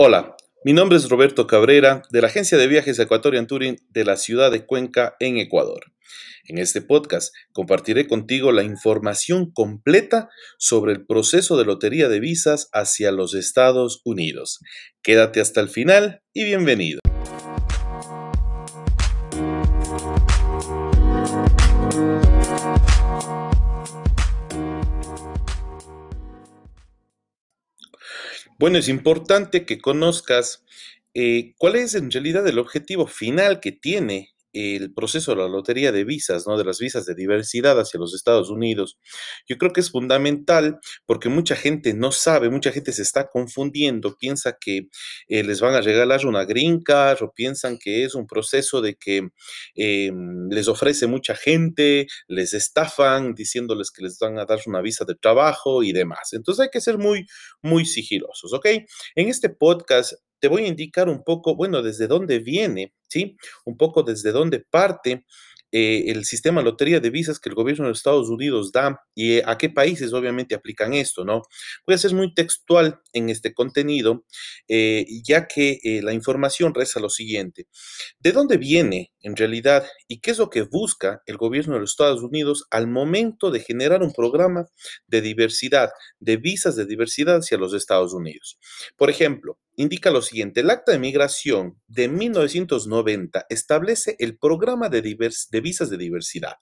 Hola, mi nombre es Roberto Cabrera de la agencia de viajes Ecuatorian Touring de la ciudad de Cuenca en Ecuador. En este podcast compartiré contigo la información completa sobre el proceso de lotería de visas hacia los Estados Unidos. Quédate hasta el final y bienvenido. Bueno, es importante que conozcas eh, cuál es en realidad el objetivo final que tiene el proceso de la lotería de visas, ¿no? De las visas de diversidad hacia los Estados Unidos. Yo creo que es fundamental porque mucha gente no sabe, mucha gente se está confundiendo, piensa que eh, les van a regalar una green card o piensan que es un proceso de que eh, les ofrece mucha gente, les estafan diciéndoles que les van a dar una visa de trabajo y demás. Entonces hay que ser muy, muy sigilosos, ¿ok? En este podcast te voy a indicar un poco, bueno, desde dónde viene, ¿sí? Un poco desde dónde parte eh, el sistema lotería de visas que el gobierno de Estados Unidos da y eh, a qué países obviamente aplican esto, ¿no? Voy a ser muy textual en este contenido, eh, ya que la información reza lo siguiente. ¿De dónde viene en realidad y qué es lo que busca el gobierno de los Estados Unidos al momento de generar un programa de diversidad, de visas de diversidad hacia los Estados Unidos? Por ejemplo, indica lo siguiente, el acta de migración de 1990 establece el programa de, visas de diversidad,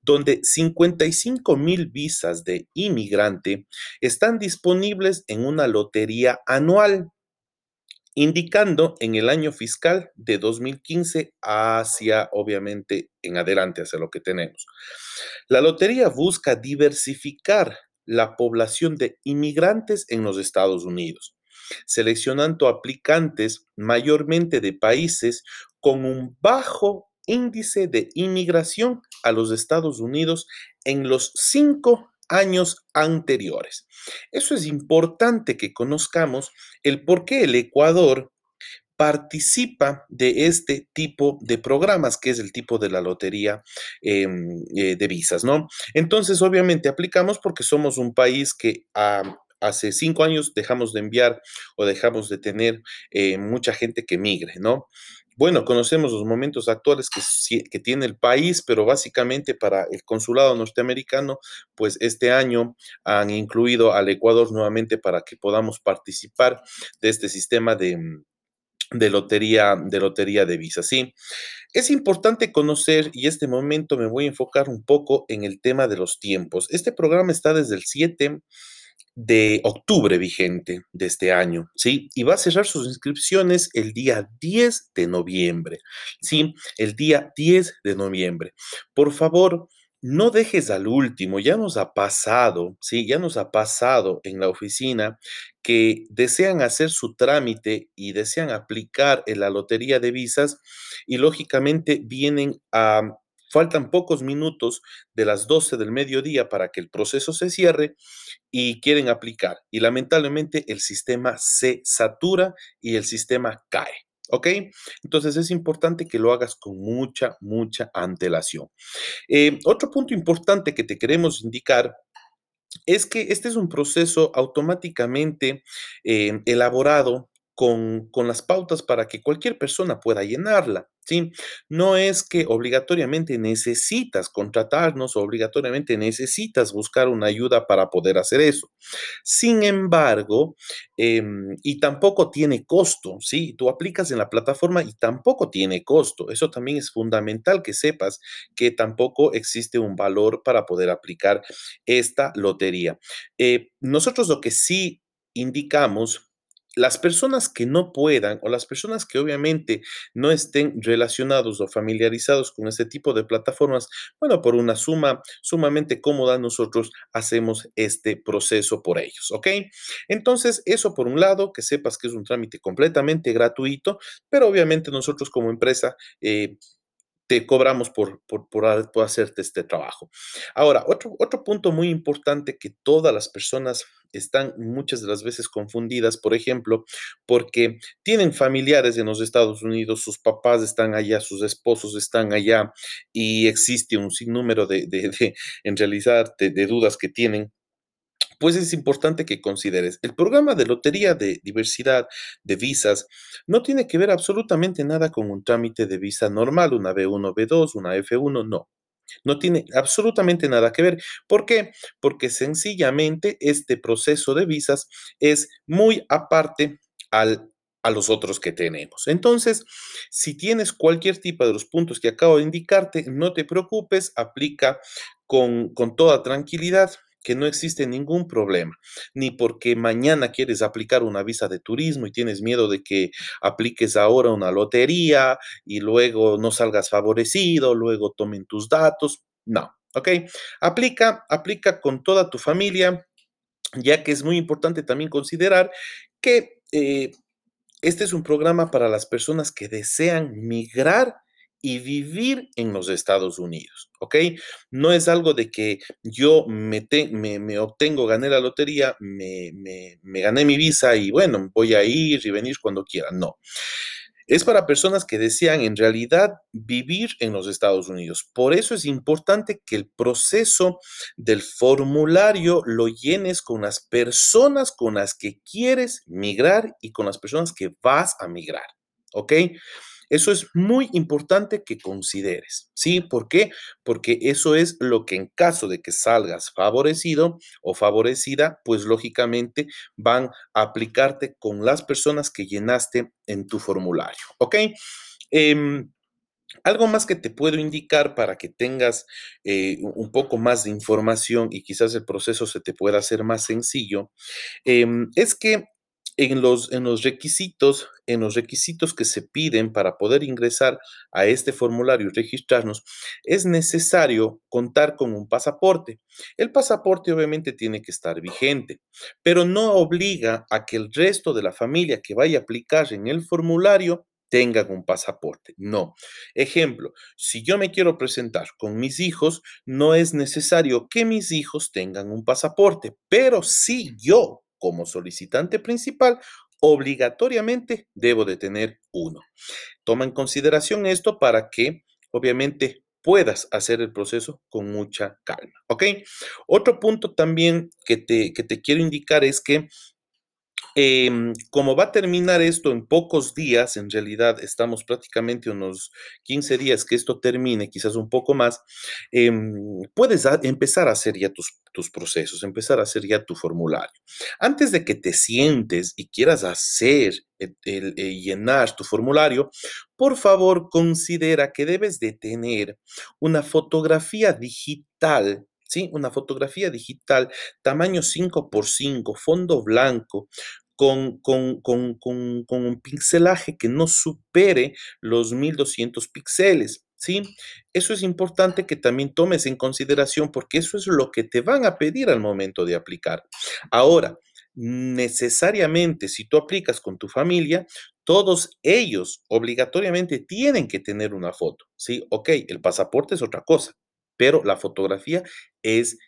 donde 55 mil visas de inmigrante están disponibles en una lotería anual, indicando en el año fiscal de 2015 hacia, obviamente, en adelante, hacia lo que tenemos. La lotería busca diversificar la población de inmigrantes en los Estados Unidos seleccionando aplicantes mayormente de países con un bajo índice de inmigración a los Estados Unidos en los cinco años anteriores. Eso es importante que conozcamos el por qué el Ecuador participa de este tipo de programas, que es el tipo de la lotería em, eh, de visas, ¿no? Entonces, obviamente, aplicamos porque somos un país que ha hace cinco años dejamos de enviar o dejamos de tener eh, mucha gente que migre, ¿no? Bueno, conocemos los momentos actuales que, tiene el país, pero básicamente para el consulado norteamericano, pues este año han incluido al Ecuador nuevamente para que podamos participar de este sistema de, de lotería, de lotería de visas. Sí, es importante conocer y este momento me voy a enfocar un poco en el tema de los tiempos. Este programa está desde el 7 de octubre vigente de este año, ¿sí? Y va a cerrar sus inscripciones el día 10 de noviembre, ¿sí? El día 10 de noviembre. Por favor, no dejes al último, ya nos ha pasado, ¿sí? Ya nos ha pasado en la oficina que desean hacer su trámite y desean aplicar en la lotería de visas y lógicamente vienen a Faltan pocos minutos de las 12 del mediodía para que el proceso se cierre y quieren aplicar. Y lamentablemente el sistema se satura y el sistema cae. ¿Ok? Entonces es importante que lo hagas con mucha, mucha antelación. Eh, otro punto importante que te queremos indicar es que este es un proceso automáticamente eh, elaborado con, las pautas para que cualquier persona pueda llenarla. ¿sí? No es que obligatoriamente necesitas contratarnos o obligatoriamente necesitas buscar una ayuda para poder hacer eso. Sin embargo, em, y tampoco tiene costo, ¿sí? Tú aplicas en la plataforma y tampoco tiene costo. Eso también es fundamental que sepas que tampoco existe un valor para poder aplicar esta lotería. Eh, nosotros lo que sí indicamos las personas que no puedan o las personas que obviamente no estén relacionados o familiarizados con este tipo de plataformas, bueno, por una suma sumamente cómoda, nosotros hacemos este proceso por ellos, ¿ok? Entonces, eso por un lado, que sepas que es un trámite completamente gratuito, pero obviamente nosotros como empresa... Eh, te cobramos por, por, por, hacerte este trabajo. Ahora, otro, otro punto muy importante que todas las personas están muchas de las veces confundidas, por ejemplo, porque tienen familiares en los Estados Unidos, sus papás están allá, sus esposos están allá y existe un sinnúmero de, de, en de dudas que tienen pues es importante que consideres, el programa de lotería de diversidad de visas no tiene que ver absolutamente nada con un trámite de visa normal, una B1, B2, una F1, no. No tiene absolutamente nada que ver. ¿Por qué? Porque sencillamente este proceso de visas es muy aparte al a los otros que tenemos. Entonces, si tienes cualquier tipo de los puntos que acabo de indicarte, no te preocupes, aplica con, con toda tranquilidad que no existe ningún problema, ni porque mañana quieres aplicar una visa de turismo y tienes miedo de que apliques ahora una lotería y luego no salgas favorecido, luego tomen tus datos. No, ¿ok? Aplica, aplica con toda tu familia, ya que es muy importante también considerar que eh, este es un programa para las personas que desean migrar y vivir en los Estados Unidos, ¿ok? No es algo de que yo me, me, obtengo, gané la lotería, me, me, gané mi visa y bueno, voy a ir y venir cuando quiera. No. Es para personas que desean en realidad vivir en los Estados Unidos. Por eso es importante que el proceso del formulario lo llenes con las personas con las que quieres migrar y con las personas que vas a migrar. ¿Ok? Eso es muy importante que consideres, ¿sí? ¿Por qué? Porque eso es lo que en caso de que salgas favorecido o favorecida, pues lógicamente van a aplicarte con las personas que llenaste en tu formulario, ¿ok? Em, algo más que te puedo indicar para que tengas eh, un poco más de información y quizás el proceso se te pueda hacer más sencillo, em, es que en los, en los requisitos, en los requisitos que se piden para poder ingresar a este formulario y registrarnos, es necesario contar con un pasaporte. El pasaporte obviamente tiene que estar vigente, pero no obliga a que el resto de la familia que vaya a aplicar en el formulario tengan un pasaporte. No. Ejemplo, si yo me quiero presentar con mis hijos, no es necesario que mis hijos tengan un pasaporte, pero si yo como solicitante principal, obligatoriamente debo de tener uno. Toma en consideración esto para que, obviamente, puedas hacer el proceso con mucha calma. ¿Ok? Otro punto también que te, que te quiero indicar es que Em, como va a terminar esto en pocos días, en realidad estamos prácticamente unos 15 días que esto termine, quizás un poco más, em, puedes empezar a hacer ya tus, procesos, empezar a hacer ya tu formulario. Antes de que te sientes y quieras hacer el, llenar tu formulario, por favor considera que debes de tener una fotografía digital ¿sí? Una fotografía digital, tamaño 5 x 5, fondo blanco, con, con, un pixelaje que no supere los 1200 píxeles. ¿Sí? Eso es importante que también tomes en consideración porque eso es lo que te van a pedir al momento de aplicar. Ahora, necesariamente si tú aplicas con tu familia, todos ellos obligatoriamente tienen que tener una foto, ¿sí? Ok, el pasaporte es otra cosa, pero la fotografía es,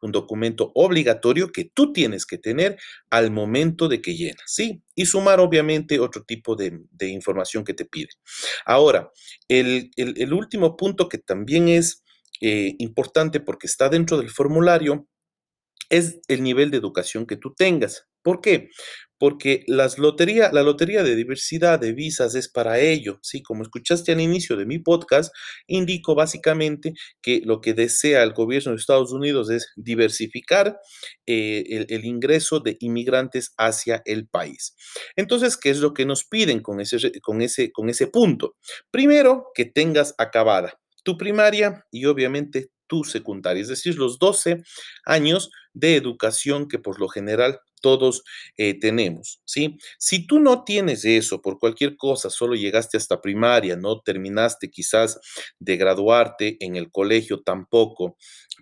un documento obligatorio que tú tienes que tener al momento de que llenas, ¿sí? Y sumar obviamente otro tipo de, información que te pide. Ahora, el, último punto que también es eh, importante porque está dentro del formulario es el nivel de educación que tú tengas. ¿Por qué? Porque lotería, la lotería de diversidad de visas es para ello. Sí, como escuchaste al inicio de mi podcast, indico básicamente que lo que desea el gobierno de Estados Unidos es diversificar eh, el, ingreso de inmigrantes hacia el país. Entonces, ¿qué es lo que nos piden con ese, con ese, con ese punto? Primero, que tengas acabada tu primaria y obviamente tu secundaria, es decir, los 12 años de educación que por lo general todos eh, tenemos, ¿sí? Si tú no tienes eso por cualquier cosa, solo llegaste hasta primaria, no terminaste quizás de graduarte en el colegio tampoco,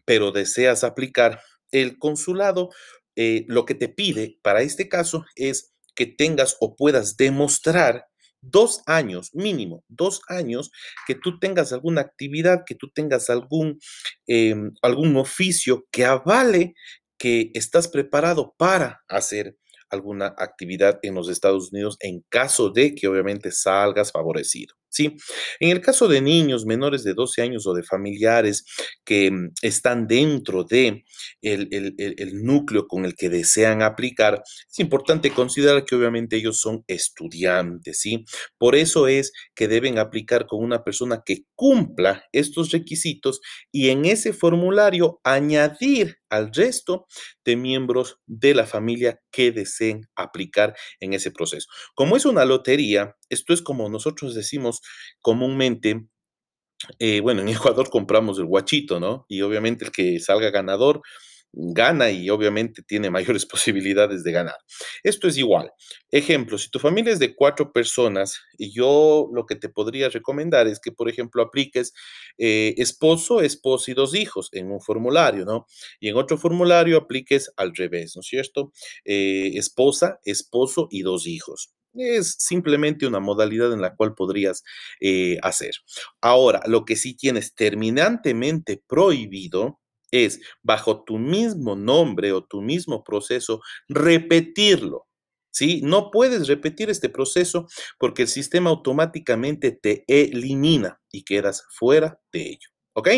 pero deseas aplicar, el consulado eh, lo que te pide para este caso es que tengas o puedas demostrar dos años, mínimo, dos años, que tú tengas alguna actividad, que tú tengas algún, em, algún oficio que avale que estás preparado para hacer alguna actividad en los Estados Unidos en caso de que obviamente salgas favorecido. ¿Sí? En el caso de niños menores de 12 años o de familiares que mm, están dentro de el, núcleo con el que desean aplicar, es importante considerar que obviamente ellos son estudiantes, ¿sí? Por eso es que deben aplicar con una persona que cumpla estos requisitos y en ese formulario añadir al resto de miembros de la familia que deseen aplicar en ese proceso. Como es una lotería, esto es como nosotros decimos comúnmente, eh, bueno, en Ecuador compramos el guachito, ¿no? Y obviamente el que salga ganador gana y obviamente tiene mayores posibilidades de ganar. Esto es igual. Ejemplo, si tu familia es de cuatro personas, yo lo que te podría recomendar es que, por ejemplo, apliques eh, esposo, esposa y dos hijos en un formulario, ¿no? Y en otro formulario apliques al revés, ¿no es cierto? Eh, esposa, esposo y dos hijos. Es simplemente una modalidad en la cual podrías eh, hacer. Ahora, lo que sí tienes terminantemente prohibido es, bajo tu mismo nombre o tu mismo proceso, repetirlo. ¿Sí? No puedes repetir este proceso porque el sistema automáticamente te elimina y quedas fuera de ello. ¿Ok?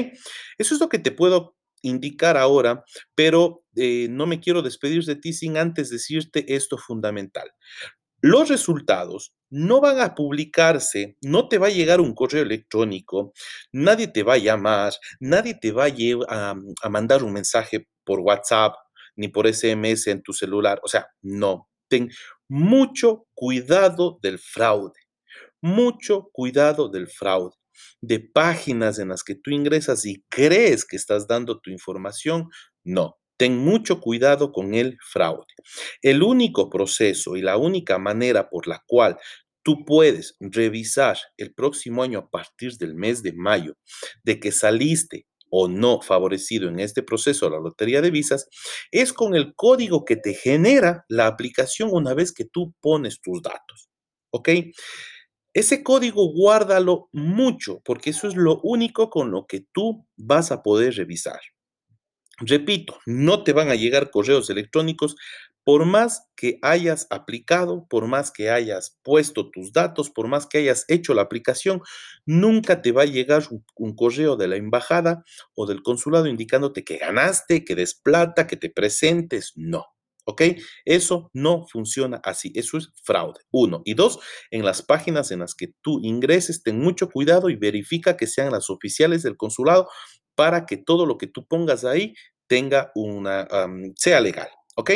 Eso es lo que te puedo indicar ahora, pero eh, no me quiero despedir de ti sin antes decirte esto fundamental. Los resultados no van a publicarse, no te va a llegar un correo electrónico, nadie te va a llamar, nadie te va a, a mandar un mensaje por WhatsApp ni por SMS en tu celular. O sea, no. Ten mucho cuidado del fraude. Mucho cuidado del fraude. De páginas en las que tú ingresas y crees que estás dando tu información, no. Ten mucho cuidado con el fraude. El único proceso y la única manera por la cual tú puedes revisar el próximo año a partir del mes de mayo de que saliste o no favorecido en este proceso la lotería de visas es con el código que te genera la aplicación una vez que tú pones tus datos. ¿Ok? Ese código guárdalo mucho porque eso es lo único con lo que tú vas a poder revisar. Repito, no te van a llegar correos electrónicos por más que hayas aplicado, por más que hayas puesto tus datos, por más que hayas hecho la aplicación, nunca te va a llegar un, correo de la embajada o del consulado indicándote que ganaste, que des plata, que te presentes. No. ¿Ok? Eso no funciona así. Eso es fraude. Uno. Y dos, en las páginas en las que tú ingreses, ten mucho cuidado y verifica que sean las oficiales del consulado para que todo lo que tú pongas ahí tenga una, sea legal. ¿Ok?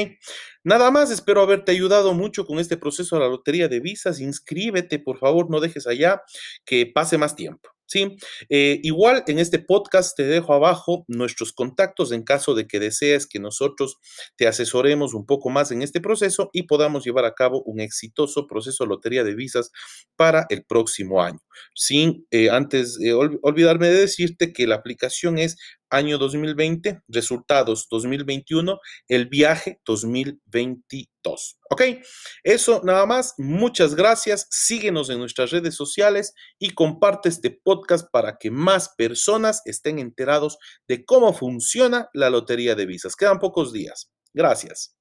Nada más, espero haberte ayudado mucho con este proceso de la lotería de visas. Inscríbete, por favor, no dejes allá que pase más tiempo. ¿Sí? Eh, igual en este podcast te dejo abajo nuestros contactos en caso de que desees que nosotros te asesoremos un poco más en este proceso y podamos llevar a cabo un exitoso proceso de lotería de visas para el próximo año. Sin eh, antes olvidarme de decirte que la aplicación es año 2020, resultados 2021, el viaje 2022. ¿Ok? Eso nada más. Muchas gracias. Síguenos en nuestras redes sociales y comparte este podcast para que más personas estén enterados de cómo funciona la lotería de visas. Quedan pocos días. Gracias.